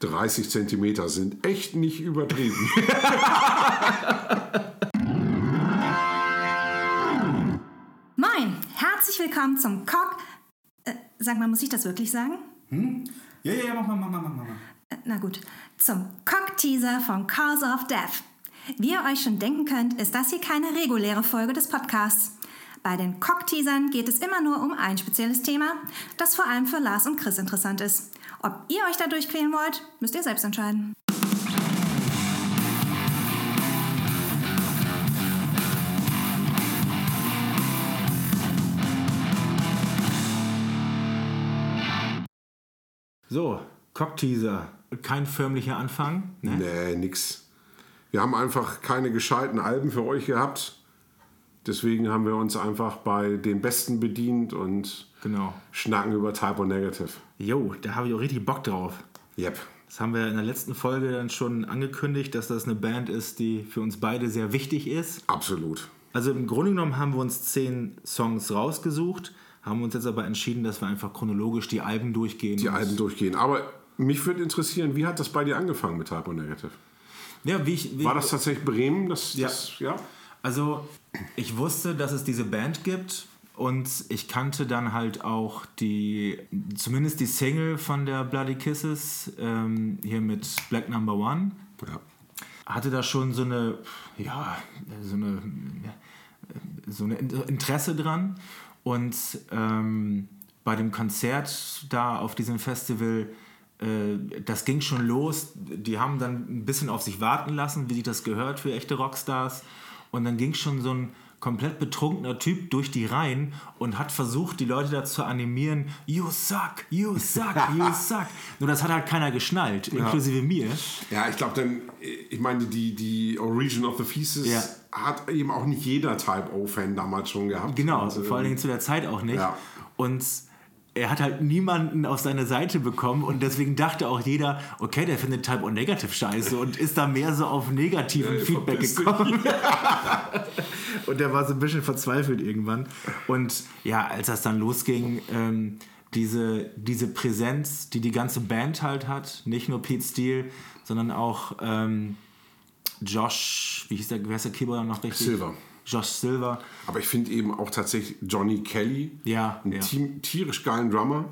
30 Zentimeter sind echt nicht übertrieben. Moin, herzlich willkommen zum Cock. Äh, sag mal, muss ich das wirklich sagen? Hm? Ja, ja, ja, mach mal, mach mal, mach mal. Äh, na gut, zum Cock-Teaser von Cause of Death. Wie ihr euch schon denken könnt, ist das hier keine reguläre Folge des Podcasts. Bei den Cock-Teasern geht es immer nur um ein spezielles Thema, das vor allem für Lars und Chris interessant ist. Ob ihr euch da durchquälen wollt, müsst ihr selbst entscheiden. So, Cockteaser. Kein förmlicher Anfang. Ne? Nee, nix. Wir haben einfach keine gescheiten Alben für euch gehabt. Deswegen haben wir uns einfach bei den Besten bedient und Genau. schnacken über Type O Negative. Jo, da habe ich auch richtig Bock drauf. Yep. Das haben wir in der letzten Folge dann schon angekündigt, dass das eine Band ist, die für uns beide sehr wichtig ist. Absolut. Also im Grunde genommen haben wir uns zehn Songs rausgesucht, haben uns jetzt aber entschieden, dass wir einfach chronologisch die Alben durchgehen. Die Alben durchgehen. Aber mich würde interessieren, wie hat das bei dir angefangen mit Type O Negative? Ja, wie ich, wie War das tatsächlich Bremen? Das, Ja. Das, ja? Also, ich wusste, dass es diese Band gibt und ich kannte dann halt auch die, zumindest die Single von der Bloody Kisses, ähm, hier mit Black Number One. ja. Hatte da schon so eine, ja, so eine, so eine Interesse dran und ähm, bei dem Konzert da auf diesem Festival, äh, das ging schon los. Die haben dann ein bisschen auf sich warten lassen, wie sich das gehört für echte Rockstars. Und dann ging schon so ein komplett betrunkener Typ durch die Reihen und hat versucht, die Leute dazu zu animieren, you suck, you suck, you suck. Nur das hat halt keiner geschnallt, inklusive mir. Ja, ich glaube dann, ich meine, die, die Origin of the Feces Ja. hat eben auch nicht jeder Type O-Fan damals schon gehabt. Genau, Und, vor allen äh, Dingen zu der Zeit auch nicht. Ja. Und er hat halt niemanden auf seine Seite bekommen und deswegen dachte auch jeder, okay, der findet Type O Negative scheiße und ist da mehr so auf negativen Äh, Feedback dich. und der war so ein bisschen verzweifelt irgendwann. Und ja, als das dann losging, ähm, diese, diese Präsenz, die die ganze Band halt hat, nicht nur Pete Steele, sondern auch ähm, Josh, wie hieß der, wer ist der Keyboarder noch richtig? Silver. Josh Silver. Aber ich finde eben auch tatsächlich Johnny Kelly, Ja, einen ja. Team, tierisch geilen Drummer.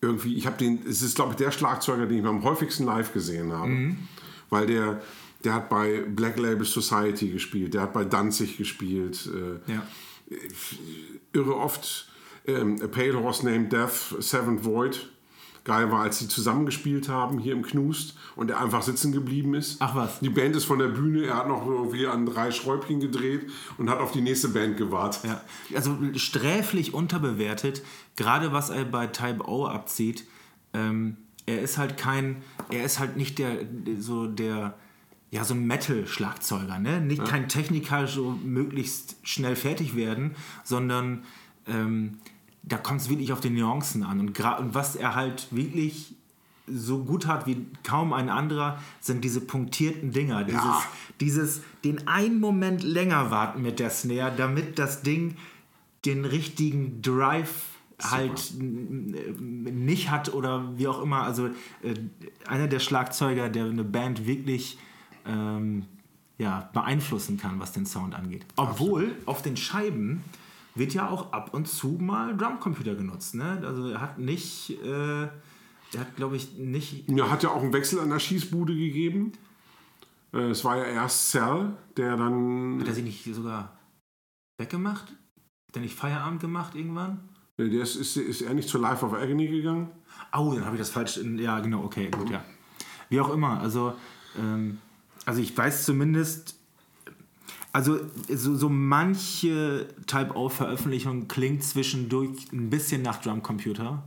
Irgendwie, ich habe den, es ist glaube ich der Schlagzeuger, den ich am häufigsten live gesehen habe. Mhm. Weil der, der hat bei Black Label Society gespielt, der hat bei Danzig gespielt. Äh, Ja. irre oft ähm, A Pale Horse Named Death, Seventh Void. Geil war, als sie zusammengespielt haben hier im Knust und er einfach sitzen geblieben ist. Ach was. Die Band ist von der Bühne, er hat noch irgendwie an drei Schräubchen gedreht und hat auf die nächste Band gewartet. Ja, also sträflich unterbewertet, gerade was er bei Type O abzieht. Ähm, er ist halt kein, er ist halt nicht der, so der, ja, so ein Metal-Schlagzeuger, ne? Nicht kein Techniker, so möglichst schnell fertig werden, sondern ähm, da kommt es wirklich auf die Nuancen an. Und, und was er halt wirklich so gut hat wie kaum ein anderer, sind diese punktierten Dinger. Dieses, Ja. dieses den einen Moment länger warten mit der Snare, damit das Ding den richtigen Drive halt nicht hat oder wie auch immer. Also äh, einer der Schlagzeuger, der eine Band wirklich ähm, ja, beeinflussen kann, was den Sound angeht. Obwohl auf den Scheiben wird ja auch ab und zu mal Drumcomputer genutzt. Ne? Also er hat nicht, äh, er hat glaube ich nicht Ja, hat ja auch einen Wechsel an der Schießbude gegeben. Äh, Es war ja erst Cell, der dann. Hat er sich nicht sogar weggemacht? Hat er nicht Feierabend gemacht irgendwann? Der ist, ist, ist er nicht zur Life of Agony gegangen? Oh, dann habe ich das falsch. Ja, genau, okay, gut, ja. Wie auch immer, also, ähm, also ich weiß zumindest, also so, so manche Type-O-Veröffentlichung klingt zwischendurch ein bisschen nach Drumcomputer.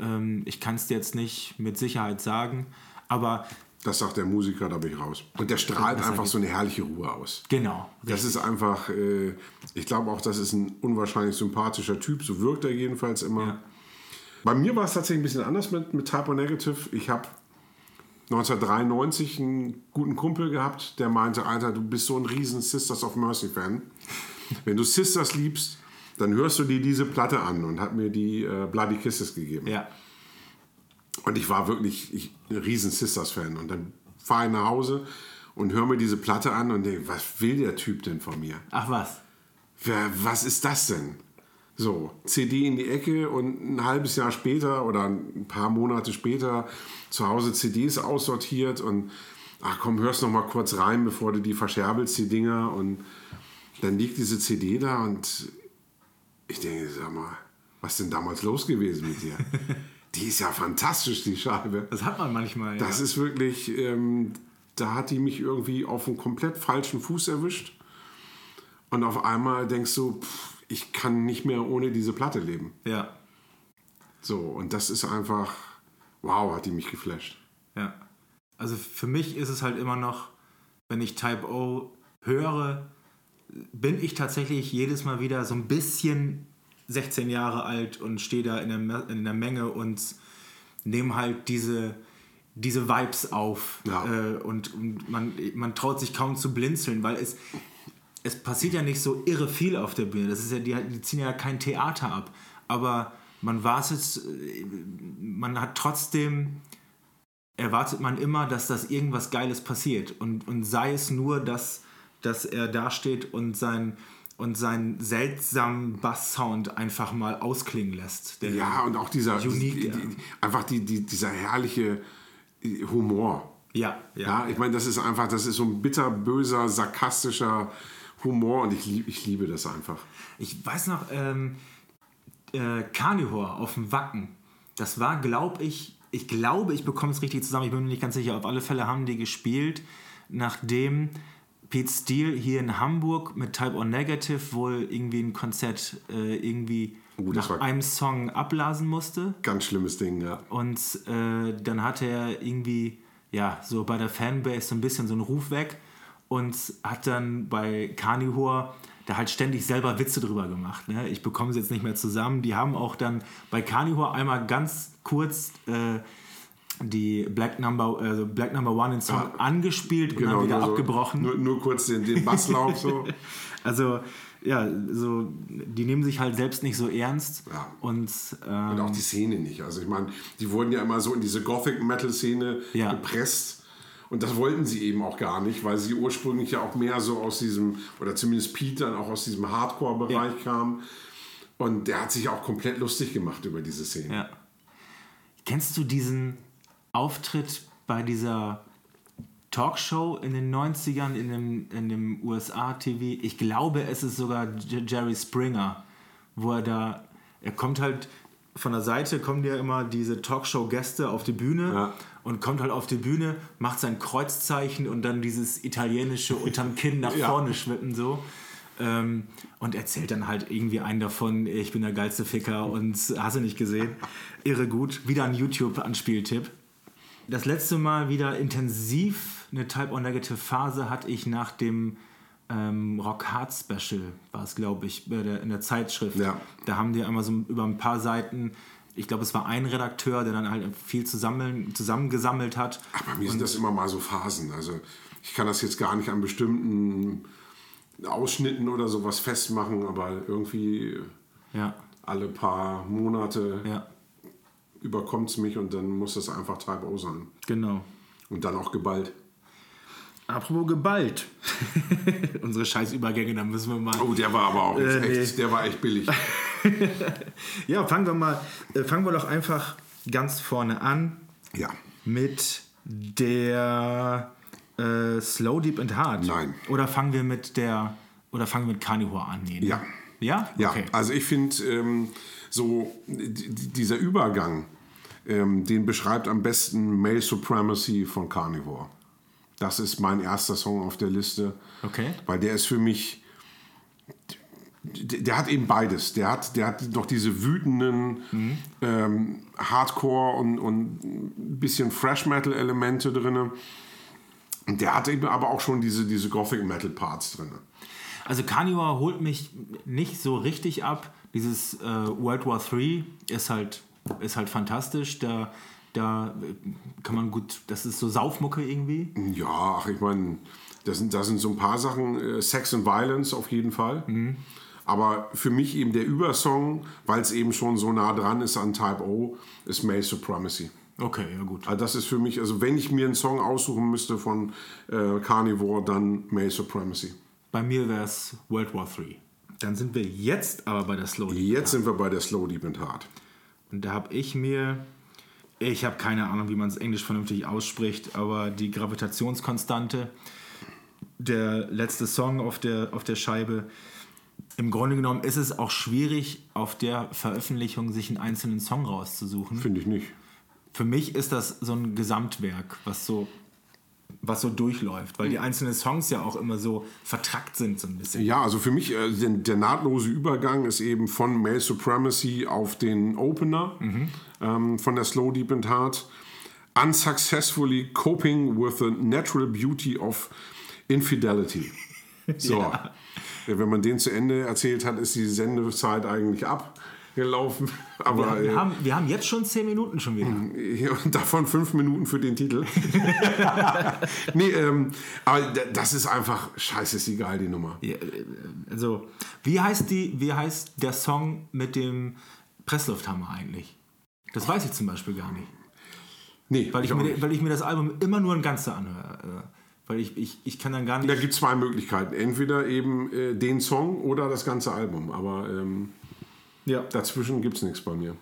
Ähm, ich kann es dir jetzt nicht mit Sicherheit sagen, aber Das sagt der Musiker, da bin ich raus. Und der strahlt einfach so eine herrliche Ruhe aus. genau. Das ist einfach, äh, ich glaube auch, das ist ein unwahrscheinlich sympathischer Typ, so wirkt er jedenfalls immer. Ja. Bei mir war es tatsächlich ein bisschen anders mit, mit Typo Negative. Ich habe 1993 einen guten Kumpel gehabt, der meinte, Alter, du bist so ein riesen Sisters of Mercy Fan. Wenn du Sisters liebst, dann hörst du dir diese Platte an und hat mir die äh, Bloody Kisses gegeben. Ja. Und ich war wirklich ich, ein riesen Sisters-Fan. Und dann fahre ich nach Hause und höre mir diese Platte an und denke, was will der Typ denn von mir? Ach was. Wer, was ist das denn? So, CD in die Ecke und ein halbes Jahr später oder ein paar Monate später zu Hause CDs aussortiert und ach komm, hörst noch mal kurz rein, bevor du die verscherbelst, die Dinger. Und dann liegt diese CD da und ich denke, sag mal, was ist denn damals los gewesen mit dir? die ist ja fantastisch, die Scheibe. Das hat man manchmal, ja. Das ist wirklich, ähm, da hat die mich irgendwie auf einen komplett falschen Fuß erwischt. Und auf einmal denkst du, pff, ich kann nicht mehr ohne diese Platte leben. Ja. So, und das ist einfach, wow, hat die mich geflasht. Ja. Also für mich ist es halt immer noch, wenn ich Type O höre, bin ich tatsächlich jedes Mal wieder so ein bisschen 16 Jahre alt und stehe da in der, in der Menge und nehme halt diese, diese Vibes auf. Ja. Äh, und, und man, man traut sich kaum zu blinzeln, weil es, es passiert ja nicht so irre viel auf der Bühne. Das ist ja, die, die ziehen ja kein Theater ab. Aber man wartet, man hat trotzdem, erwartet man immer, dass das irgendwas Geiles passiert. Und, und sei es nur, dass, dass er dasteht und sein und seinen seltsamen Bass-Sound einfach mal ausklingen lässt. ja, und auch dieser, Unique, die, ja. die, einfach die, die, dieser herrliche Humor. Ja, Ja, ich meine, das ist einfach, das ist so ein bitterböser, sarkastischer Humor und ich, lieb, ich liebe das einfach. Ich weiß noch, ähm, äh, Carnivore auf dem Wacken, das war, glaube ich, ich glaube, ich bekomme es richtig zusammen, ich bin mir nicht ganz sicher, auf alle Fälle haben die gespielt, nachdem Pete Steele hier in Hamburg mit Type O Negative wohl irgendwie ein Konzert äh, irgendwie Oh, nach einem Song abblasen musste. Ganz schlimmes Ding, ja. Und äh, dann hatte er irgendwie, ja, so bei der Fanbase so ein bisschen so einen Ruf weg und hat dann bei Carnivore da halt ständig selber Witze drüber gemacht. Ne? Ich bekomme sie jetzt nicht mehr zusammen. Die haben auch dann bei Carnivore einmal ganz kurz äh, die Black Number, also Black Number One in Song angespielt und dann wieder nur so- abgebrochen. Nur, nur kurz den, den Basslauf so. Also, ja, so, die nehmen sich halt selbst nicht so ernst. Ja. Und, ähm, Und auch die Szene nicht. Also ich meine, die wurden ja immer so in diese Gothic-Metal-Szene Ja. gepresst. Und das wollten sie eben auch gar nicht, weil sie ursprünglich ja auch mehr so aus diesem, oder zumindest Pete dann auch aus diesem Hardcore-Bereich kam. Und der hat sich auch komplett lustig gemacht über diese Szene. Ja. Kennst du diesen Auftritt bei dieser Talkshow in den 90ern in dem, in dem USA-TV? Ich glaube, es ist sogar Jerry Springer, wo er da, er kommt halt von der Seite, kommen ja immer diese Talkshow-Gäste auf die Bühne Ja. Und kommt halt auf die Bühne, macht sein Kreuzzeichen und dann dieses italienische unterm Kinn nach Ja. vorne schwippen so. Ähm, und erzählt dann halt irgendwie einen davon, ich bin der geilste Ficker und hast du nicht gesehen. Irre gut. Wieder ein YouTube-Anspieltipp. Das letzte Mal wieder intensiv eine Type-O-Negative-Phase hatte ich nach dem ähm, Rock Hard Special, war es glaube ich, in der Zeitschrift. Ja. Da haben die einmal so über ein paar Seiten, ich glaube es war ein Redakteur, der dann halt viel zusammen, zusammengesammelt hat. Ach, bei mir sind das immer mal so Phasen. Also ich kann das jetzt gar nicht an bestimmten Ausschnitten oder sowas festmachen, aber irgendwie Ja, alle paar Monate ja, überkommt es mich und dann muss das einfach O sein. genau. Und dann auch geballt. Apropos geballt. Unsere scheiß Übergänge, da müssen wir mal. Oh, der war aber auch Äh, echt, nee. der war echt billig. Ja, fangen wir mal, äh, fangen wir doch einfach ganz vorne an Ja. mit der äh, Slow Deep and Hard. Nein. Oder fangen wir mit der, oder fangen wir mit Carnivore an? Nee, ne? Ja. Ja? Ja, Okay. also ich finde, ähm, so dieser Übergang, ähm, den beschreibt am besten Male Supremacy von Carnivore. Das ist mein erster Song auf der Liste. Okay. Weil der ist für mich, der, hat eben beides. Der hat, der hat noch diese wütenden ähm, Hardcore und, und ein bisschen Fresh Metal Elemente drin. Und der hat eben aber auch schon diese, diese Gothic Metal Parts drin. Also Carnivore holt mich nicht so richtig ab. Dieses äh, World War III ist halt, ist halt fantastisch. Da, da kann man gut, das ist so Saufmucke irgendwie. Ja, ach, ich meine, da sind, da sind so ein paar Sachen, äh, Sex and Violence auf jeden Fall. Aber für mich eben der Übersong, weil es eben schon so nah dran ist an Type O, ist Male Supremacy. Okay, ja gut. Also das ist für mich, also wenn ich mir einen Song aussuchen müsste von äh, Carnivore, dann Male Supremacy. Bei mir wäre es World War III. Dann sind wir jetzt aber bei der Slow Deep. Jetzt sind wir bei der Slow Deep and Hard. Und da habe ich mir, ich habe keine Ahnung, wie man es englisch vernünftig ausspricht, aber die Gravitationskonstante, der letzte Song auf der, auf der Scheibe, im Grunde genommen ist es auch schwierig, auf der Veröffentlichung sich einen einzelnen Song rauszusuchen. Finde ich nicht. Für mich ist das so ein Gesamtwerk, was so, was so durchläuft, weil die einzelnen Songs ja auch immer so vertrackt sind, so ein bisschen. Ja, also für mich äh, der, der nahtlose Übergang ist eben von Male Supremacy auf den Opener ähm, von der Slow Deep and Hard. Unsuccessfully coping with the natural beauty of infidelity. So. Ja. Wenn man den zu Ende erzählt hat, ist die Sendezeit eigentlich abgelaufen. Aber Wir äh, haben, wir haben jetzt schon zehn Minuten schon wieder. und davon fünf Minuten für den Titel. nee, ähm, aber das ist einfach, scheiße, ist die geil, die Nummer. Ja, äh, Also, wie heißt, die, wie heißt der Song mit dem Presslufthammer eigentlich? Das weiß ich zum Beispiel gar nicht. Nee, Weil ich, auch mir, weil ich mir das Album immer nur ein Ganze anhöre. Weil ich, ich, ich kann dann gar nicht. Da gibt es zwei Möglichkeiten. Entweder eben äh, den Song oder das ganze Album. Aber ähm, ja, dazwischen gibt es nichts bei mir.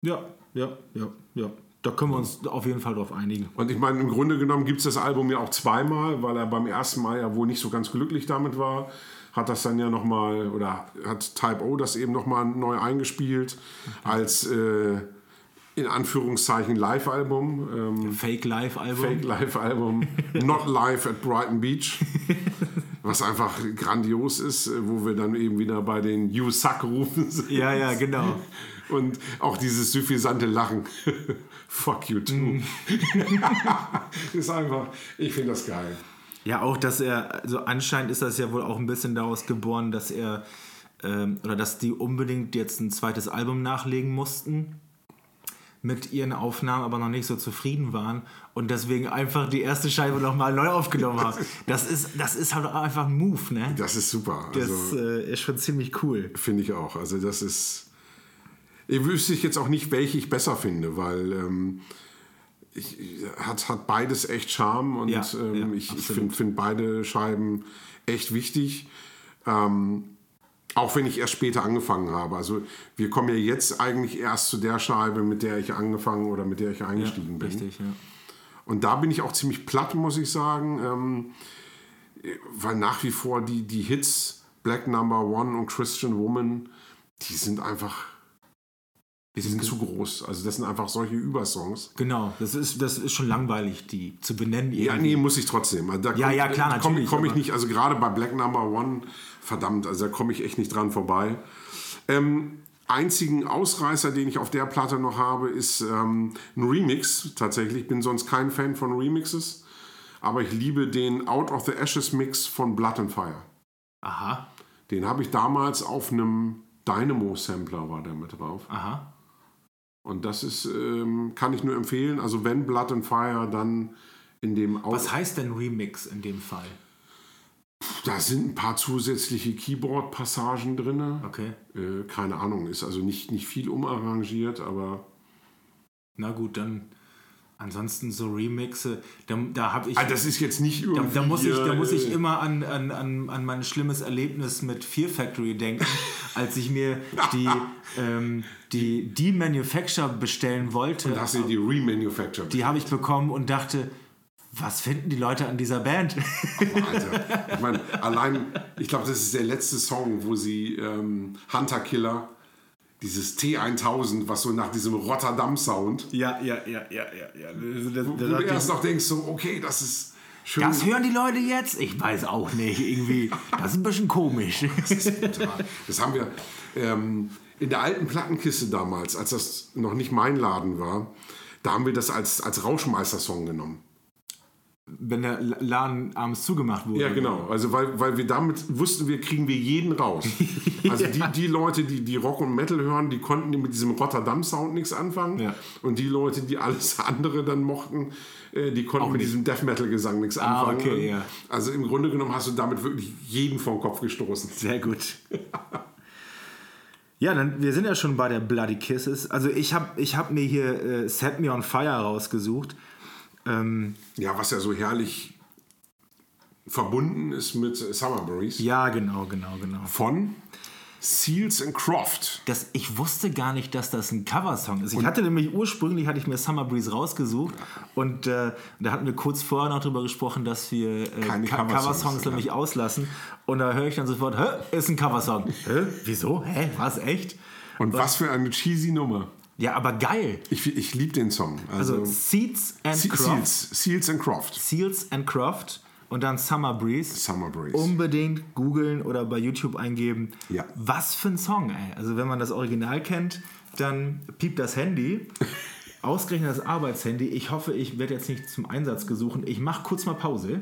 ja, ja, ja, ja. Da können wir uns auf jeden Fall drauf einigen. Und ich meine, im Grunde genommen gibt es das Album ja auch zweimal, weil er beim ersten Mal ja wohl nicht so ganz glücklich damit war. Hat das dann ja nochmal, oder hat Type O das eben nochmal neu eingespielt als äh, in Anführungszeichen Live-Album. Ähm, Fake Live-Album. Fake Live-Album, Not Live at Brighton Beach. Was einfach grandios ist, wo wir dann eben wieder bei den You Suck rufen sind. Ja, ja, genau. Und auch dieses suffisante Lachen. Fuck you too. ist einfach, ich finde das geil. Ja, auch, dass er, also anscheinend ist das ja wohl auch ein bisschen daraus geboren, dass er, ähm, oder dass die unbedingt jetzt ein zweites Album nachlegen mussten mit ihren Aufnahmen, aber noch nicht so zufrieden waren und deswegen einfach die erste Scheibe nochmal neu aufgenommen haben. Das ist, das ist halt einfach ein Move, ne? Das ist super. Das Also, äh, ist schon ziemlich cool. finde ich auch. Also, das ist. Ich wüsste ich jetzt auch nicht, welche ich besser finde, weil ähm, ich, hat, hat beides echt Charme und Ja, ähm, ja, ich, ich finde find beide Scheiben echt wichtig. Ähm, auch wenn ich erst später angefangen habe. Also wir kommen ja jetzt eigentlich erst zu der Scheibe, mit der ich angefangen oder mit der ich eingestiegen bin. Richtig, ja. Und da bin ich auch ziemlich platt, muss ich sagen, ähm, weil nach wie vor die, die Hits Black Number One und Christian Woman, die sind einfach, die sind zu groß. Also das sind einfach solche Übersongs. Genau, das ist, das ist schon langweilig, die zu benennen. Ja, irgendwie. nee, muss ich trotzdem. Also Da Ja, ja, klar, da komm, natürlich, Komme ich aber- nicht, also gerade bei Black Number One, verdammt, also da komme ich echt nicht dran vorbei. Ähm, einzigen Ausreißer, den ich auf der Platte noch habe, ist ähm, ein Remix tatsächlich. Ich bin sonst kein Fan von Remixes, aber ich liebe den Out of the Ashes Mix von Blood and Fire. Aha, Den habe ich damals auf einem Dynamo-Sampler war der mit drauf. aha. Und das ist, ähm, kann ich nur empfehlen. Also wenn Blood and Fire, dann in dem Out Was heißt denn Remix in dem Fall? Da sind ein paar zusätzliche Keyboard-Passagen drin. Okay. Äh, keine Ahnung, ist also nicht, nicht viel umarrangiert, aber. Na gut, dann ansonsten so Remixe, da, da habe ich. Ah, das ist jetzt nicht da, irgendwie. da, muss ich, da muss ich äh, immer an, an, an, an mein schlimmes Erlebnis mit Fear Factory denken, als ich mir die, ähm, die, die Manufacture bestellen wollte. Da hast du die remanufactured. Die habe ich bekommen und dachte, was finden die Leute an dieser Band? Alter. Ich meine, allein, ich glaube, das ist der letzte Song, wo sie ähm, Hunter Killer, dieses T1000, was so nach diesem Rotterdam-Sound, ja, ja, ja, ja, ja. ja. Das, wo du erst noch denkst, so, okay, das ist schön. das hören die Leute jetzt? Ich weiß auch nicht. Irgendwie, das ist ein bisschen komisch. Total. Das haben wir ähm, in der alten Plattenkiste damals, als das noch nicht mein Laden war, da haben wir das als, als Rauschmeister-Song genommen. Wenn der Laden abends zugemacht wurde. Ja, genau. Also, weil, weil wir damit wussten, wir kriegen wir jeden raus. Also, die, die Leute, die, die Rock und Metal hören, die konnten mit diesem Rotterdam-Sound nichts anfangen. Ja. Und die Leute, die alles andere dann mochten, äh, die konnten mit nicht. diesem Death Metal-Gesang nichts anfangen. okay, ja. Also, im Grunde genommen hast du damit wirklich jeden vom Kopf gestoßen. Sehr gut. Ja, dann, wir sind ja schon bei der Bloody Kisses. Also ich habe ich hab mir hier äh, Set Me on Fire rausgesucht. Ähm, Ja, was ja so herrlich verbunden ist mit Summer Breeze. ja, genau, genau, genau. Von Seals and Croft. Das, ich wusste gar nicht, dass das ein Coversong ist. Ich hatte nämlich ursprünglich hatte ich mir Summer Breeze rausgesucht und äh, da hatten wir kurz vorher noch drüber gesprochen, dass wir äh, Keine Ka- Coversongs, ja. nämlich auslassen. Und da höre ich dann sofort, hä, ist ein Coversong. hä, wieso? Hä, was echt? Und was für eine cheesy Nummer. Ja, aber geil. Ich, ich liebe den Song. Also, Also Seeds and Se- Croft. Seals, Seals and Croft. Seals and Croft und dann Summer Breeze. Summer Breeze. Unbedingt googeln oder bei YouTube eingeben. Ja. Was für ein Song, ey. Also wenn man das Original kennt, dann piept das Handy. Ausgerechnet das Arbeitshandy. Ich hoffe, ich werde jetzt nicht zum Einsatz gesucht. Ich mache kurz mal Pause.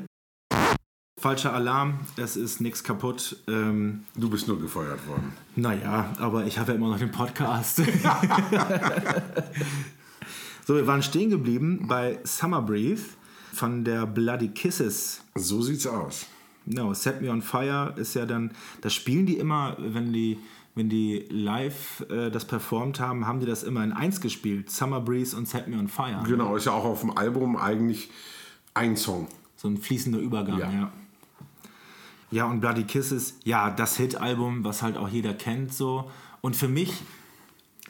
Falscher Alarm, es ist nichts kaputt. Ähm, Du bist nur gefeuert worden. naja, aber ich habe ja immer noch den Podcast. so, wir waren stehen geblieben bei Summer Breeze von der Bloody Kisses. So sieht's aus. Genau, Set Me on Fire ist ja dann, das spielen die immer, wenn die, wenn die live äh, das performt haben, haben die das immer in eins gespielt. Summer Breeze und Set Me on Fire. Genau, ist ja auch auf dem Album eigentlich ein Song. So ein fließender Übergang, Ja. ja. Ja. und Bloody Kisses, ja, das Hit-Album, was halt auch jeder kennt, so. Und für mich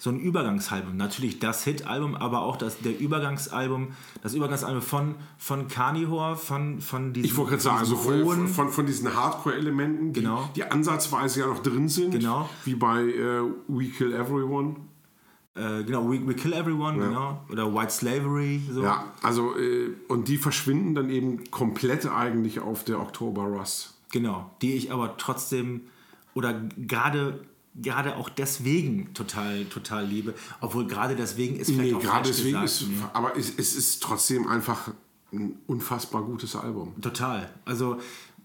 so ein Übergangsalbum. Natürlich das Hit-Album, aber auch das, der Übergangsalbum, das Übergangsalbum von, von Carnivore, von, von diesem Ich wollte gerade sagen, also von, von, von diesen Hardcore-Elementen, die, Genau. die ansatzweise ja noch drin sind, Genau. wie bei äh, We Kill Everyone. Äh, genau, We, We Kill Everyone, genau. Oder White Slavery. So. Ja, also, äh, und die verschwinden dann eben komplett eigentlich auf der Oktober Rust. Genau. Die ich aber trotzdem oder gerade gerade auch deswegen total total liebe. Obwohl gerade deswegen ist vielleicht Nee, auch gerade deswegen gesagt, ist, nee. aber es, es ist trotzdem einfach ein unfassbar gutes Album. Total. Also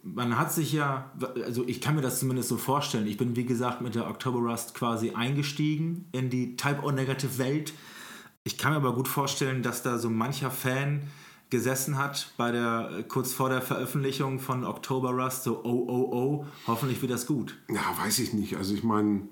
man hat sich ja, also ich kann mir das zumindest so vorstellen. Ich bin wie gesagt mit der October Rust quasi eingestiegen in die Type O Negative Welt. Ich kann mir aber gut vorstellen, dass da so mancher Fan gesessen hat bei der kurz vor der Veröffentlichung von October Rust so oh oh oh hoffentlich wird das gut Ja, weiß ich nicht. Also ich meine,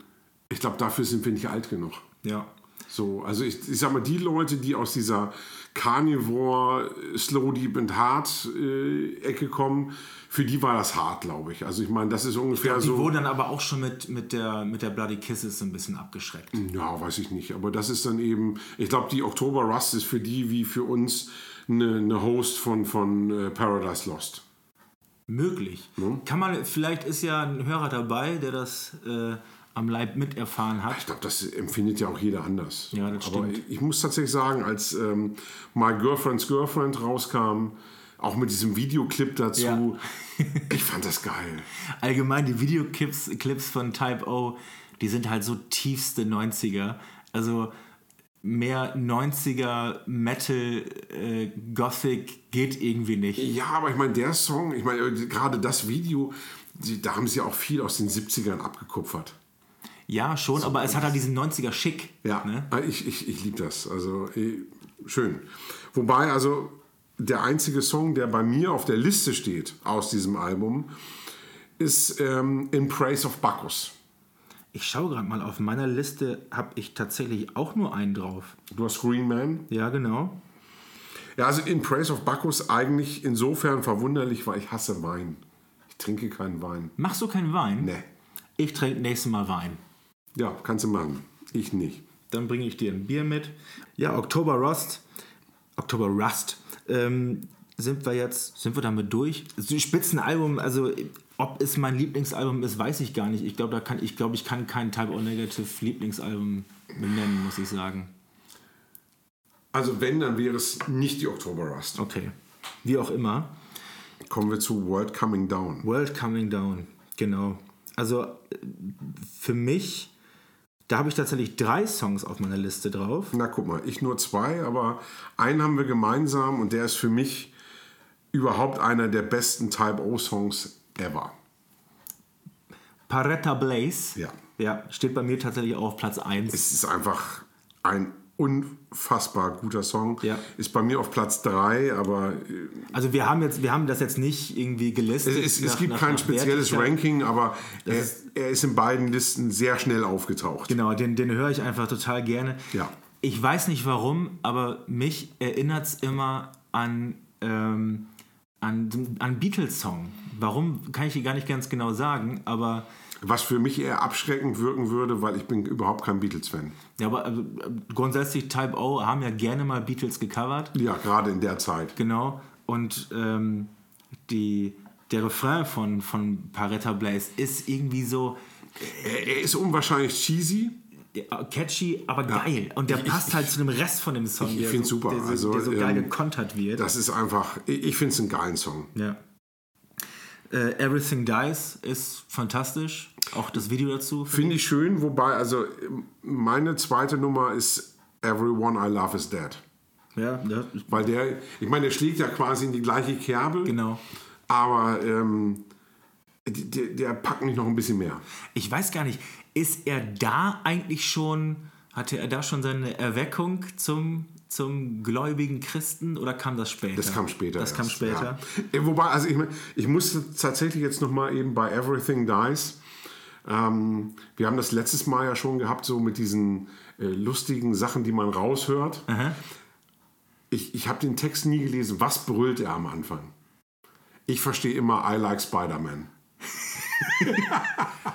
ich glaube, dafür sind wir nicht alt genug. ja So, also ich, ich sag mal, die Leute, die aus dieser Carnivore, äh, Slow Deep and Hard äh, Ecke kommen, für die war das hart, glaube ich. Also ich meine, das ist ungefähr die so. wurden dann aber auch schon mit, mit, der, mit der Bloody Kisses so ein bisschen abgeschreckt. Ja, weiß ich nicht. Aber das ist dann eben, ich glaube, die Oktober Rust ist für die wie für uns eine, eine Host von, von äh, Paradise Lost. Möglich. Kann man, vielleicht ist ja ein Hörer dabei, der das äh, am Leib miterfahren hat. Ich glaube, das empfindet ja auch jeder anders. Ja, das Aber stimmt. ich, ich muss tatsächlich sagen, als ähm, My Girlfriend's Girlfriend rauskam, auch mit diesem Videoclip dazu, Ja. ich fand das geil. Allgemein die Videoclips Clips von Type O, die sind halt so tiefste 90er. Also mehr 90er Metal, äh, Gothic geht irgendwie nicht. Ja, aber ich meine, der Song, ich meine, gerade das Video, die, da haben sie auch viel aus den 70ern abgekupfert. Ja, schon, aber es hat halt diesen 90er Schick. Ja, Ne? ich, ich, ich liebe das. Also eh, schön. Wobei, also der einzige Song, der bei mir auf der Liste steht aus diesem Album, ist ähm, In Praise of Bacchus. Ich schaue gerade mal, auf meiner Liste habe ich tatsächlich auch nur einen drauf. Du hast Green Man. Ja, genau. Ja, also In Praise of Bacchus eigentlich insofern verwunderlich, weil ich hasse Wein. Ich trinke keinen Wein. Machst du keinen Wein? Nee. Ich trinke nächstes Mal Wein. Ja, kannst du machen. Ich nicht. Dann bringe ich dir ein Bier mit. Ja, Oktober Rust. Oktober Rust. Ähm, sind wir jetzt, sind wir damit durch? Spitzenalbum, also ob es mein Lieblingsalbum ist, weiß ich gar nicht. Ich glaube, kann, ich glaube, ich kann kein Type O Negative Lieblingsalbum benennen, muss ich sagen. Also wenn, dann wäre es nicht die Oktober Rust. Okay. Wie auch immer. Kommen wir zu World Coming Down. World Coming Down, genau. Also äh, für mich, da habe ich tatsächlich drei Songs auf meiner Liste drauf. Na guck mal, ich nur zwei, aber einen haben wir gemeinsam und der ist für mich überhaupt einer der besten Type O-Songs ever. Paretta Blaze. Ja. Ja, steht bei mir tatsächlich auch auf Platz 1. Es ist einfach ein unfassbar guter Song. Ja. Ist bei mir auf Platz 3, aber äh, Also wir haben jetzt, wir haben das jetzt nicht irgendwie gelistet. es, es nach- gibt nach- kein nach spezielles Wertigkeit. Ranking, aber er, ist- er ist in beiden Listen sehr schnell aufgetaucht. Genau, den, den höre ich einfach total gerne. Ja. Ich weiß nicht warum, aber mich erinnert es immer an, ähm, an, an Beatles-Song. Warum, kann ich dir gar nicht ganz genau sagen, aber, Was für mich eher abschreckend wirken würde, weil ich bin überhaupt kein Beatles-Fan. ja, aber also, grundsätzlich Type O haben ja gerne mal Beatles gecovert. Ja, gerade in der Zeit. Genau. Und ähm, die, der Refrain von, von Paretta Blaze ist irgendwie so Er, er ist unwahrscheinlich cheesy. ja, catchy, aber geil. Und der Ich- passt halt zu dem Rest von dem Song. ich der find's so, super. Der so, Also, der so geil ähm, gekontert wird. Das ist einfach, ich, ich finde es einen geilen Song. Ja. Äh, Everything Dies ist fantastisch. Auch das Video dazu. Finde ich schön, wobei, also meine zweite Nummer ist Everyone I Love is Dead. Ja, ja, Weil der, ich meine, der schlägt ja quasi in die gleiche Kerbe. genau. Aber ähm, der, der packt mich noch ein bisschen mehr. Ich weiß gar nicht, ist er da eigentlich schon, hatte er da schon seine Erweckung zum, zum gläubigen Christen oder kam das später? Das kam später. Das kam erst, später. Ja. Äh, Wobei, also ich, ich musste tatsächlich jetzt nochmal eben bei Everything Dies. Ähm, wir haben das letztes Mal ja schon gehabt, so mit diesen äh, lustigen Sachen, die man raushört. Ich, ich habe den Text nie gelesen. Was brüllt er am Anfang? Ich verstehe immer I like Spider-Man.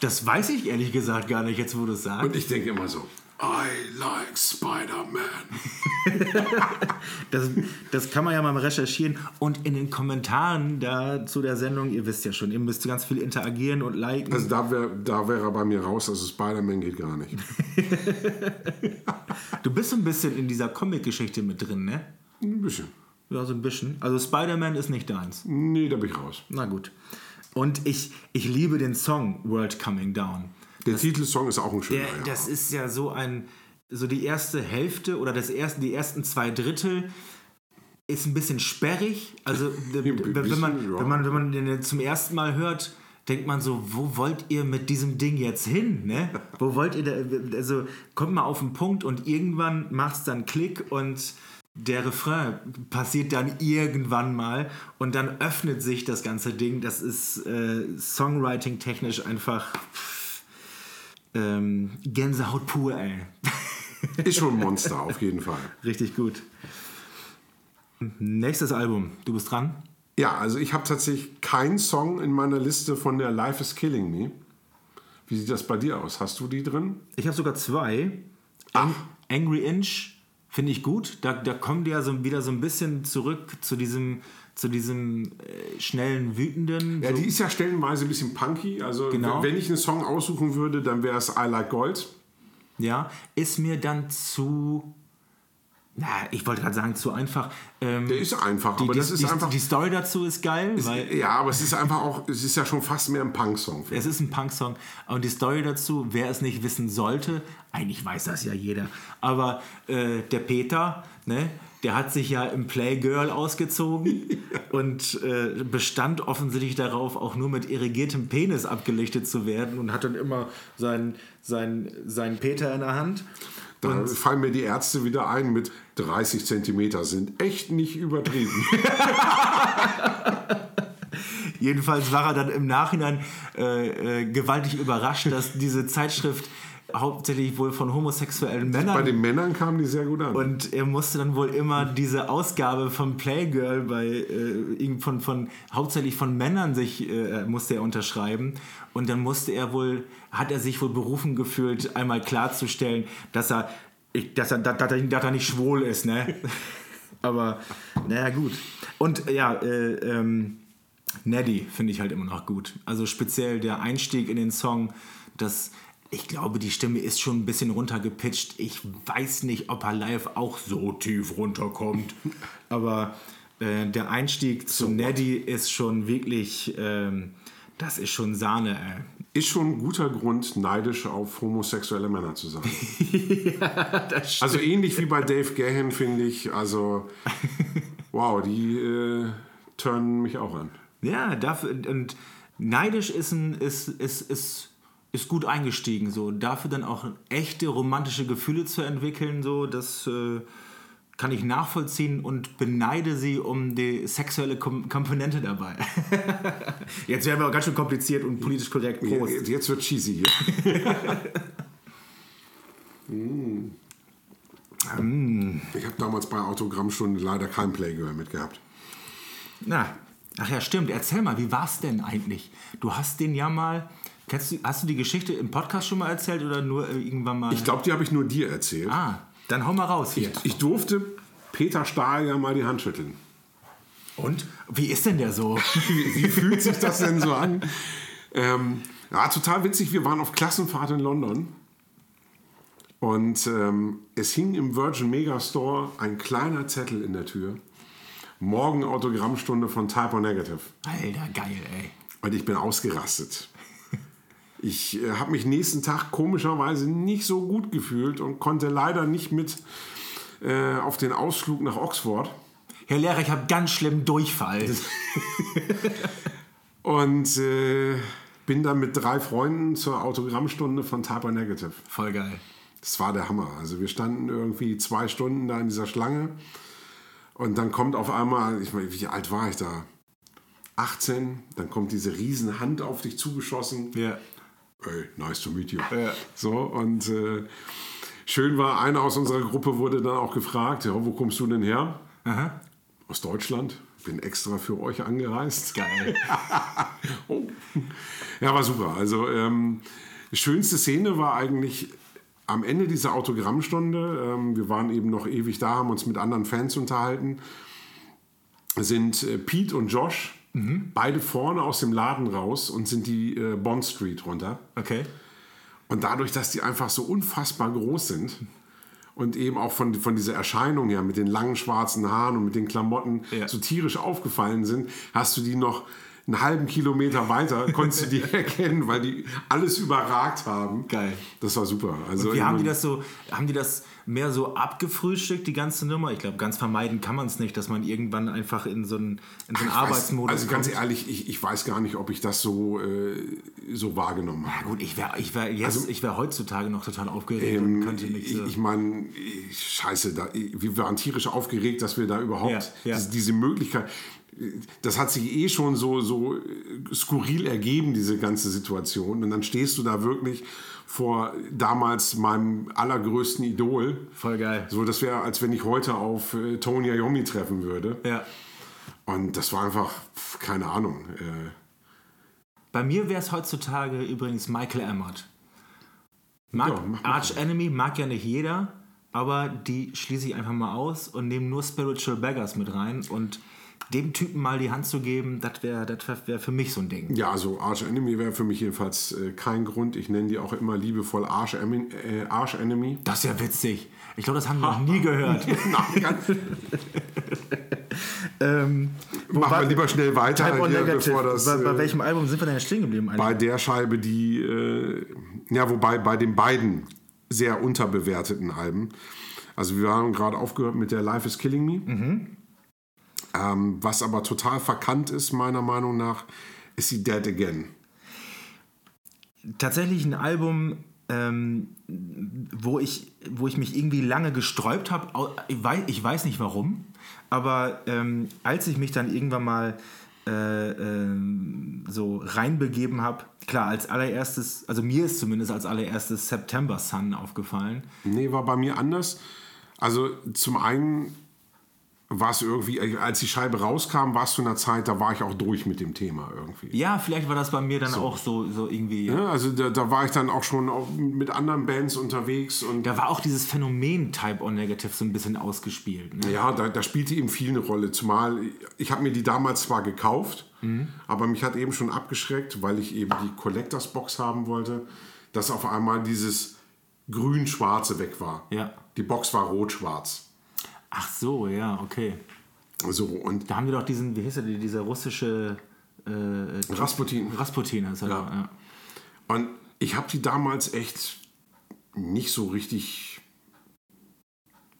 Das weiß ich ehrlich gesagt gar nicht, jetzt wo du es sagst. Und ich denke immer so, I like Spider-Man. Das, das kann man ja mal recherchieren. Und in den Kommentaren da zu der Sendung, ihr wisst ja schon, ihr müsst ganz viel interagieren und liken. Also da wäre da wär er bei mir raus, also Spider-Man geht gar nicht. du bist so ein bisschen in dieser Comic-Geschichte mit drin, ne? Ein bisschen. Ja, so ein bisschen. Also Spider-Man ist nicht deins. Nee, da bin ich raus. Na gut. Und ich, ich liebe den Song World Coming Down. Der Titelsong ist auch ein schöner. Der, ja. das ist ja so ein, so die erste Hälfte oder das erste, die ersten zwei Drittel ist ein bisschen sperrig. Also wenn, man, wenn, man, wenn man den zum ersten Mal hört, denkt man so, wo wollt ihr mit diesem Ding jetzt hin? Ne? Wo wollt ihr da, also kommt mal auf den Punkt und irgendwann macht es dann Klick und der Refrain passiert dann irgendwann mal und dann öffnet sich das ganze Ding. Das ist äh, Songwriting-technisch einfach ähm, Gänsehaut pur, ey. Ist schon ein Monster, auf jeden Fall. Richtig gut. Nächstes Album. Du bist dran. Ja, also ich habe tatsächlich keinen Song in meiner Liste von der Life is Killing Me. Wie sieht das bei dir aus? Hast du die drin? Ich habe sogar zwei. Ang Angry Inch finde ich gut. Da, da kommt ja so wieder so ein bisschen zurück zu diesem, zu diesem äh, schnellen, wütenden. Ja, so, die ist ja stellenweise ein bisschen punky. Also Genau. wenn ich einen Song aussuchen würde, dann wäre es I Like Gold. ja, ist mir dann zu. Na, ich wollte gerade sagen, zu einfach. Ähm, Der ist einfach, die, aber die, das ist die, einfach... die Story dazu ist geil, weil ja, aber es ist einfach auch, es ist ja schon fast mehr ein Punk-Song. Es ist ein Punk-Song. Und die Story dazu, wer es nicht wissen sollte, eigentlich weiß das ja jeder, aber äh, der Peter, ne, der hat sich ja im Playgirl ausgezogen und äh, bestand offensichtlich darauf, auch nur mit irrigiertem Penis abgelichtet zu werden und hat dann immer seinen sein, sein Peter in der Hand. Da fallen mir die Ärzte wieder ein mit 30 Zentimeter sind echt nicht übertrieben. Jedenfalls war er dann im Nachhinein äh, äh, gewaltig überrascht, dass diese Zeitschrift hauptsächlich wohl von homosexuellen Männern Bei den Männern kamen die sehr gut an. Und er musste dann wohl immer diese Ausgabe von Playgirl bei äh, von, von hauptsächlich von Männern sich äh, musste er unterschreiben und dann musste er wohl hat er sich wohl berufen gefühlt einmal klarzustellen, dass er dass er dass er dass er nicht schwul ist, ne? Aber naja gut. Und ja, äh, ähm, Neddy finde ich halt immer noch gut. Also speziell der Einstieg in den Song, das ich glaube, die Stimme ist schon ein bisschen runtergepitcht. Ich weiß nicht, ob er live auch so tief runterkommt. Aber äh, der Einstieg zu Neddy ist schon wirklich, ähm, das ist schon Sahne, ey. ist schon ein guter Grund, neidisch auf homosexuelle Männer zu sein. also ähnlich wie bei Dave Gahan, finde ich. Also, wow, die äh, turnen mich auch an. Ja, dafür, und neidisch ist ein, ist, ist, ist, ist gut eingestiegen. So. Dafür dann auch echte romantische Gefühle zu entwickeln, so, das äh, kann ich nachvollziehen und beneide sie um die sexuelle Kom Komponente dabei. Jetzt werden wir auch ganz schön kompliziert und politisch korrekt. Prost. Jetzt, jetzt wird cheesy hier. mm. Ich habe damals bei Autogrammstunde leider kein Playgirl mitgehabt. Na, ach ja, stimmt. Erzähl mal, wie war's denn eigentlich? Du hast den ja mal. Kennst du, hast du die Geschichte im Podcast schon mal erzählt oder nur äh, irgendwann mal? Ich glaube, die habe ich nur dir erzählt. ah, dann hau mal raus hier. Ich durfte Peter Stahl ja mal die Hand schütteln. Und? Wie ist denn der so? Wie, wie fühlt sich das denn so an? Ähm, ja, total witzig. Wir waren auf Klassenfahrt in London. Und ähm, es hing im Virgin Megastore ein kleiner Zettel in der Tür. Morgen Autogrammstunde von Type O Negative. Alter, geil, ey. Und ich bin ausgerastet. Ich äh, habe mich nächsten Tag komischerweise nicht so gut gefühlt und konnte leider nicht mit äh, auf den Ausflug nach Oxford. Herr Lehrer, ich habe ganz schlimm Durchfall. Und äh, bin dann mit drei Freunden zur Autogrammstunde von Type Negative. Voll geil. Das war der Hammer. Also wir standen irgendwie zwei Stunden da in dieser Schlange und dann kommt auf einmal, ich meine, wie alt war ich da? 18, dann kommt diese riesen Hand auf dich zugeschossen. Ja. Hey, nice to meet you. Ja. So, und äh, schön war, einer aus unserer Gruppe wurde dann auch gefragt, ja, wo kommst du denn her? Aha. Aus Deutschland. Bin extra für euch angereist. Geil. Oh. Ja, war super. Also ähm, die schönste Szene war eigentlich am Ende dieser Autogrammstunde. Ähm, wir waren eben noch ewig da, haben uns mit anderen Fans unterhalten. Sind äh, Pete und Josh beide vorne aus dem Laden raus und sind die äh, Bond Street runter. Okay. Und dadurch, dass die einfach so unfassbar groß sind und eben auch von, von dieser Erscheinung her mit den langen schwarzen Haaren und mit den Klamotten Ja. so tierisch aufgefallen sind, hast du die noch einen halben Kilometer weiter, konntest du die erkennen, weil die alles überragt haben. Geil. Das war super. Also Wie haben die das so, haben die das mehr so abgefrühstückt, die ganze Nummer? Ich glaube, ganz vermeiden kann man es nicht, dass man irgendwann einfach in so einen, in so einen weiß- Arbeitsmodus Also ganz kommt. ehrlich, ich, ich weiß gar nicht, ob ich das so, äh, so wahrgenommen Ja habe. gut, ich wäre ich wär jetzt, ich wär heutzutage noch total aufgeregt und Ähm, könnte nicht ich ich meine, scheiße, da, wir waren tierisch aufgeregt, dass wir da überhaupt Ja, ja. Diese, diese Möglichkeit, das hat sich eh schon so, so äh, skurril ergeben, diese ganze Situation. Und dann stehst du da wirklich vor damals meinem allergrößten Idol. Voll geil. So, das wäre, als wenn ich heute auf äh, Tony Iommi treffen würde. Ja. Und das war einfach, pf, keine Ahnung. Äh, Bei mir wäre es heutzutage übrigens Michael Emmert. Mag, Ja. Arch Enemy mag ja nicht jeder, aber die schließe ich einfach mal aus und nehme nur Spiritual Beggars mit rein und dem Typen mal die Hand zu geben, das wäre das wär, für mich so ein Ding. Ja, also Arch Enemy wäre für mich jedenfalls äh, kein Grund. Ich nenne die auch immer liebevoll Arch, Emi- äh, Arch Enemy. Das ist ja witzig. Ich glaube, das haben wir noch nie gehört. Nein, ganz, ähm, machen wir lieber schnell weiter, hier, Negative. bevor das bei, bei äh, welchem Album sind wir denn stehen geblieben? eigentlich? bei der Scheibe, die, äh, ja, wobei bei den beiden sehr unterbewerteten Alben. Also wir haben gerade aufgehört mit der Life is Killing Me. Mhm. Ähm, was aber total verkannt ist, meiner Meinung nach, ist sie Dead Again. tatsächlich ein Album, ähm, wo, ich, wo ich mich irgendwie lange gesträubt habe. Ich weiß, ich weiß nicht warum, aber ähm, als ich mich dann irgendwann mal äh, ähm, so reinbegeben habe, klar, als allererstes, also mir ist zumindest als allererstes September Sun aufgefallen. Nee, war bei mir anders. Also zum einen war es irgendwie, als die Scheibe rauskam, war es zu einer Zeit, da war ich auch durch mit dem Thema irgendwie. Ja, vielleicht war das bei mir dann auch so, so irgendwie. Ja, also da, da war ich dann auch schon auch mit anderen Bands unterwegs und Da war auch dieses Phänomen Type O Negative so ein bisschen ausgespielt. Ne? ja, da, da spielte eben viel eine Rolle. Zumal ich habe mir die damals zwar gekauft, aber mich hat eben schon abgeschreckt, weil ich eben die Collectors Box haben wollte, dass auf einmal dieses grün-schwarze weg war. Ja. Die Box war rot-schwarz. So, ja, okay. So und Da haben wir doch diesen, wie hieß er, dieser russische äh, Rasputin. Rasputin ist er. Ja. Ja. Ja. Und ich habe die damals echt nicht so richtig,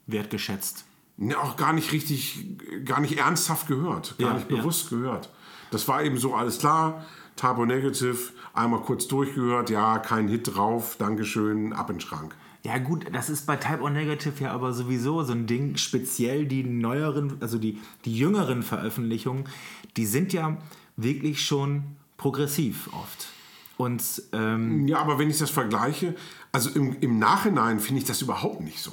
Wertgeschätzt. ne, auch gar nicht richtig, gar nicht ernsthaft gehört, gar Ja, nicht ja. bewusst gehört. Das war eben so alles klar. Typo Negative, einmal kurz durchgehört, ja, kein Hit drauf, Dankeschön, ab in den Schrank. Ja gut, das ist bei Type O Negative ja aber sowieso so ein Ding, speziell die neueren, also die, die jüngeren Veröffentlichungen, die sind ja wirklich schon progressiv oft. Und ähm, Ja, aber wenn ich das vergleiche, also im, im Nachhinein finde ich das überhaupt nicht so.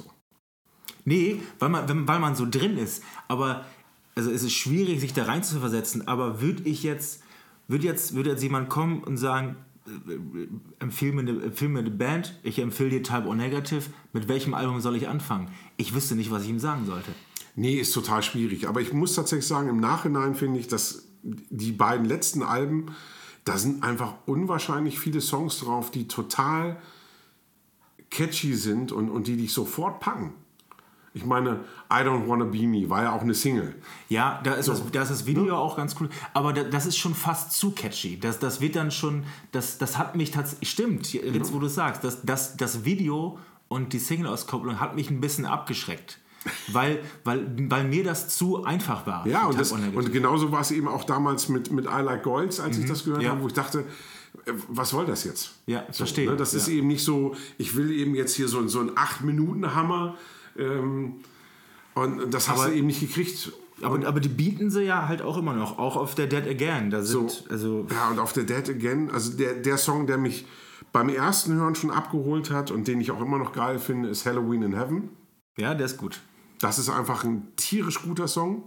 nee, weil man, weil man so drin ist. Aber also es ist schwierig, sich da rein zu versetzen. Aber würde ich jetzt, würde jetzt, würde jetzt jemand kommen und sagen, empfehle mir, eine, mir eine Band, ich empfehle dir Type O Negative, mit welchem Album soll ich anfangen? Ich wüsste nicht, was ich ihm sagen sollte. Nee, ist total schwierig. Aber ich muss tatsächlich sagen, im Nachhinein finde ich, dass die beiden letzten Alben, da sind einfach unwahrscheinlich viele Songs drauf, die total catchy sind und, und die dich sofort packen. Ich meine, I Don't Wanna Be Me war ja auch eine Single. Ja, da ist, das, da ist das Video auch ganz cool. Aber da, das ist schon fast zu catchy. Das, das wird dann schon, das, das hat mich tatsächlich, stimmt, jetzt wo du es sagst, das, das, das Video und die Single-Auskopplung hat mich ein bisschen abgeschreckt. Weil, weil, weil mir das zu einfach war. Ja, und, das, und genauso war es eben auch damals mit, mit I Like Golds, als ich das gehört Mhm. ja. habe, wo ich dachte, äh, was soll das jetzt? Ja, so, verstehe. Ne? Das ist Ja. eben nicht so, ich will eben jetzt hier so, so einen 8-Minuten-Hammer ähm, und das hast Aber- du eben nicht gekriegt. aber, aber die bieten sie ja halt auch immer noch, auch auf der Dead Again. Da sind, So. also, Ja, und auf der Dead Again, also der, der Song, der mich beim ersten Hören schon abgeholt hat und den ich auch immer noch geil finde, ist Halloween in Heaven. ja, der ist gut. Das ist einfach ein tierisch guter Song,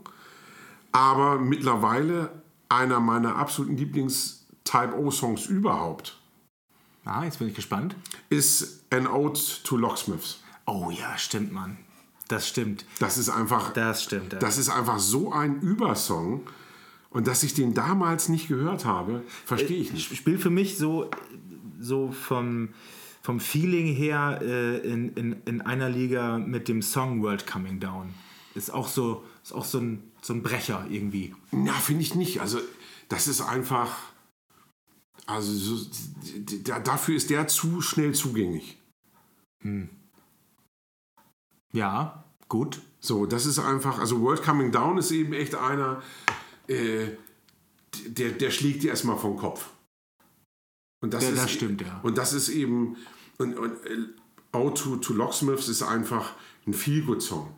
aber mittlerweile einer meiner absoluten Lieblings-Type-O-Songs überhaupt Ah, jetzt bin ich gespannt. ist An Ode to Locksmiths. Oh ja, stimmt, Mann. Das stimmt. Das ist einfach, Das stimmt. ja. das ist einfach so ein Übersong und dass ich den damals nicht gehört habe, verstehe ich nicht. spielt für mich so, so vom, vom Feeling her äh, in, in, in einer Liga mit dem Song World Coming Down. Ist auch so, ist auch so, ein, so ein Brecher irgendwie. Na, finde ich nicht. Also, das ist einfach. Also, so, dafür ist der zu schnell zugänglich. Ja, gut. So, das ist einfach. Also, World Coming Down ist eben echt einer, äh, der, der schlägt dir erstmal vom Kopf. Und das, Ja, ist, das stimmt, ja. Und das ist eben. Und, und äh, Ode to, to Locksmiths ist einfach ein Feel-Good-Song.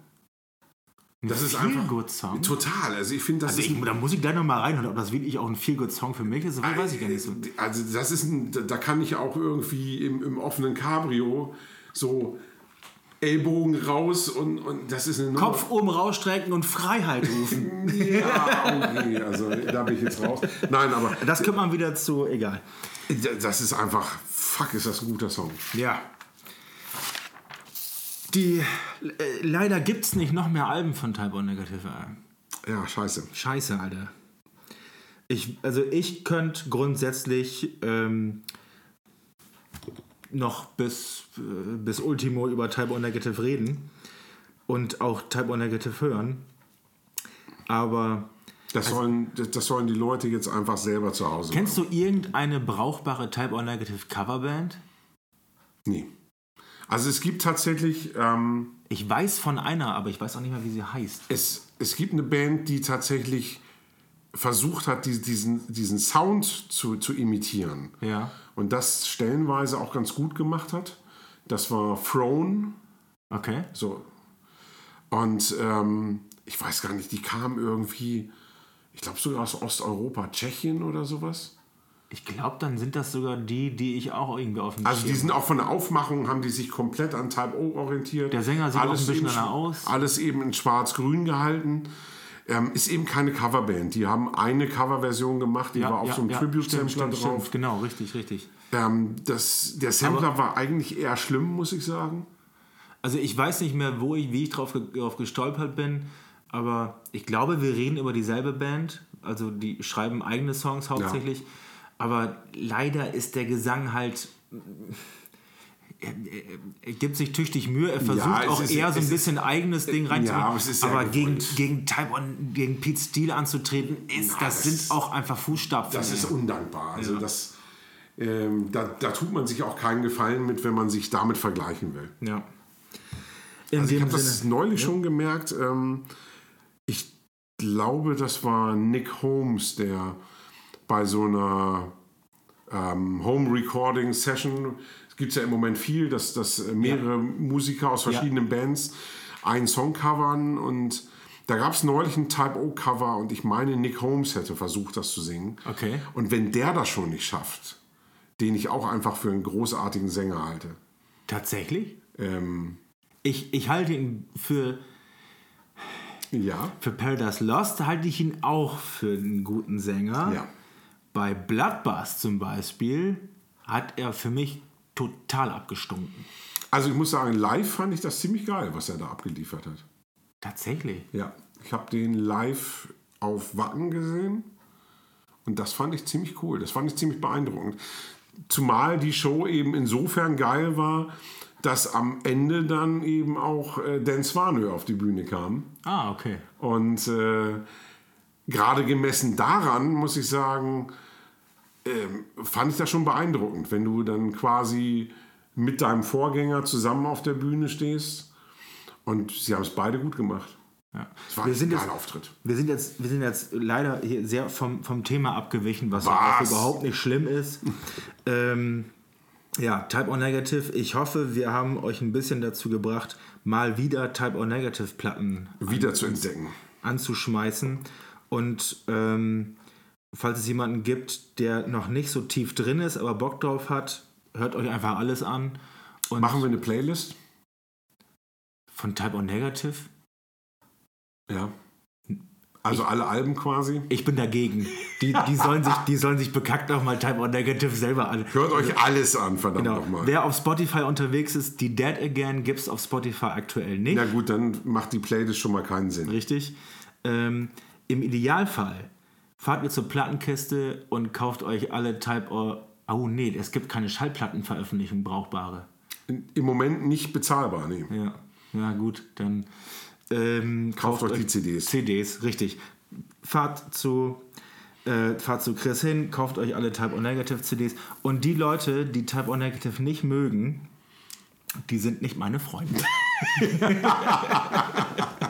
Das ist einfach. Good Song. Total. Also, ich finde, das Also ist. ich, da muss ich gleich noch mal reinhören, ob das wirklich auch ein Feel Good Song für mich ist. Das weiß ich gar nicht so. Also das ist ein, da- da kann ich auch irgendwie im, im offenen Cabrio so Ellbogen raus und, und das ist eine Nummer- Kopf oben rausstrecken und Freiheit rufen. Ja, okay, also da bin ich jetzt raus. Nein, aber Das könnte man wieder zu, egal. das ist einfach, fuck, ist das ein guter Song. Ja. Die, äh, leider gibt es nicht noch mehr Alben von Type O Negative. äh. Ja, scheiße. Scheiße, Alter. Ich, also ich könnte grundsätzlich ähm, noch bis, äh, bis Ultimo über Type O Negative reden und auch Type O Negative hören. Aber Das sollen, das, sollen die Leute jetzt einfach selber zu Hause kennst du irgendeine brauchbare Type O Negative Coverband? Nee. Also es gibt tatsächlich, ähm, Ich weiß von einer, aber ich weiß auch nicht mehr, wie sie heißt. es, es gibt eine Band, die tatsächlich versucht hat, die- diesen, diesen Sound zu, zu imitieren. Ja. Und das stellenweise auch ganz gut gemacht hat. Das war Throne. Okay. So. Und ähm, ich weiß gar nicht, die kam irgendwie, ich glaube sogar aus Osteuropa, Tschechien oder sowas. Ich glaube, dann sind das sogar die, die ich auch irgendwie auf dem Also die sind auch von der Aufmachung, haben die sich komplett an Type O orientiert. Der Sänger sieht auch ein bisschen danach aus. Alles eben in schwarz-grün gehalten. Ähm, ist eben keine Coverband. Die haben eine Coverversion gemacht, die war auf so einem stimmt, Tribute-Sampler drauf. Stimmt, genau, richtig, richtig. Ähm, das, der Sampler war eigentlich eher schlimm, muss ich sagen. Also ich weiß nicht mehr, wo ich, wie ich drauf, drauf gestolpert bin, aber ich glaube, wir reden über dieselbe Band. Also die schreiben eigene Songs hauptsächlich. Aber leider ist der Gesang halt. Er, er, er gibt sich tüchtig Mühe, er versucht Ja, auch ist- eher so ein es ist- bisschen eigenes Ding reinzubringen. aber ist sehr aber gegen, gegen Type gegen Pete Steele anzutreten, ist, Na, das, das sind auch einfach Fußstapfen. Das ist undankbar. Also Ja. das, ähm, da, da tut man sich auch keinen Gefallen mit, wenn man sich damit vergleichen will. ja. In Also ich habe das neulich schon gemerkt. Ähm, ich glaube, das war Nick Holmes, der bei so einer ähm, Home Recording Session. Es gibt ja im Moment viel, dass, dass äh, mehrere Musiker aus verschiedenen Bands einen Song covern und da gab es neulich ein Type O-Cover und ich meine, Nick Holmes hätte versucht, das zu singen. Okay. Und wenn der das schon nicht schafft, den ich auch einfach für einen großartigen Sänger halte. Tatsächlich? Ähm, Ich, ich halte ihn für, ja, für Paradise Lost, halte ich ihn auch für einen guten Sänger. ja. Bei Bloodbath zum Beispiel hat er für mich total abgestunken. Also ich muss sagen, live fand ich das ziemlich geil, was er da abgeliefert hat. Tatsächlich. Ja, ich habe den live auf Wacken gesehen und das fand ich ziemlich cool. Das fand ich ziemlich beeindruckend. Zumal die Show eben insofern geil war, dass am Ende dann eben auch äh, Dan Swanö auf die Bühne kam. Ah, okay. Und äh, gerade gemessen daran, muss ich sagen, ähm, fand ich das schon beeindruckend, wenn du dann quasi mit deinem Vorgänger zusammen auf der Bühne stehst. Und sie haben es beide gut gemacht. Ja. Es war Wir ein sind, geiler jetzt, Auftritt. wir, sind jetzt, wir sind jetzt leider hier sehr vom, vom Thema abgewichen, was, Was? was überhaupt nicht schlimm ist. ähm, ja, Type O Negative. Ich hoffe, wir haben euch ein bisschen dazu gebracht, mal wieder Type O Negative Platten Wieder zu entdecken. anzuschmeißen. Und ähm, falls es jemanden gibt, der noch nicht so tief drin ist, aber Bock drauf hat, hört euch einfach alles an. Und Machen wir eine Playlist? von Type O Negative? Ja. Also alle Alben quasi. Ich bin dagegen. Die, die, sollen, sich, die sollen sich bekackt auch mal Type O Negative selber an. Hört euch alles an, verdammt Genau. nochmal. Wer auf Spotify unterwegs ist, die Dead Again gibt es auf Spotify aktuell nicht. Na gut, dann macht die Playlist schon mal keinen Sinn. Richtig. Ähm, Im Idealfall fahrt ihr zur Plattenkiste und kauft euch alle Type O. Oh nee, es gibt keine Schallplattenveröffentlichung brauchbare. Im Moment nicht bezahlbar, nee. Ja, ja gut, dann ähm, Kauft euch die CDs. CDs, richtig. Fahrt zu, äh, fahrt zu Chris hin, kauft euch alle Type O Negative CDs. Und die Leute, die Type O Negative nicht mögen, die sind nicht meine Freunde.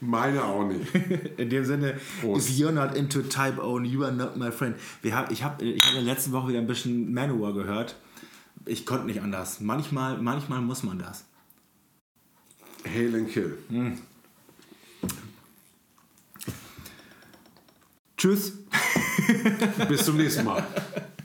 Meine auch nicht. In dem Sinne, Prost. if you're not into Type O, you are not my friend. Wir hab, ich habe ich hab in der letzten Woche wieder ein bisschen Manowar gehört. Ich konnte nicht anders. Manchmal, manchmal muss man das. Hail and Kill. Tschüss. Bis zum nächsten Mal.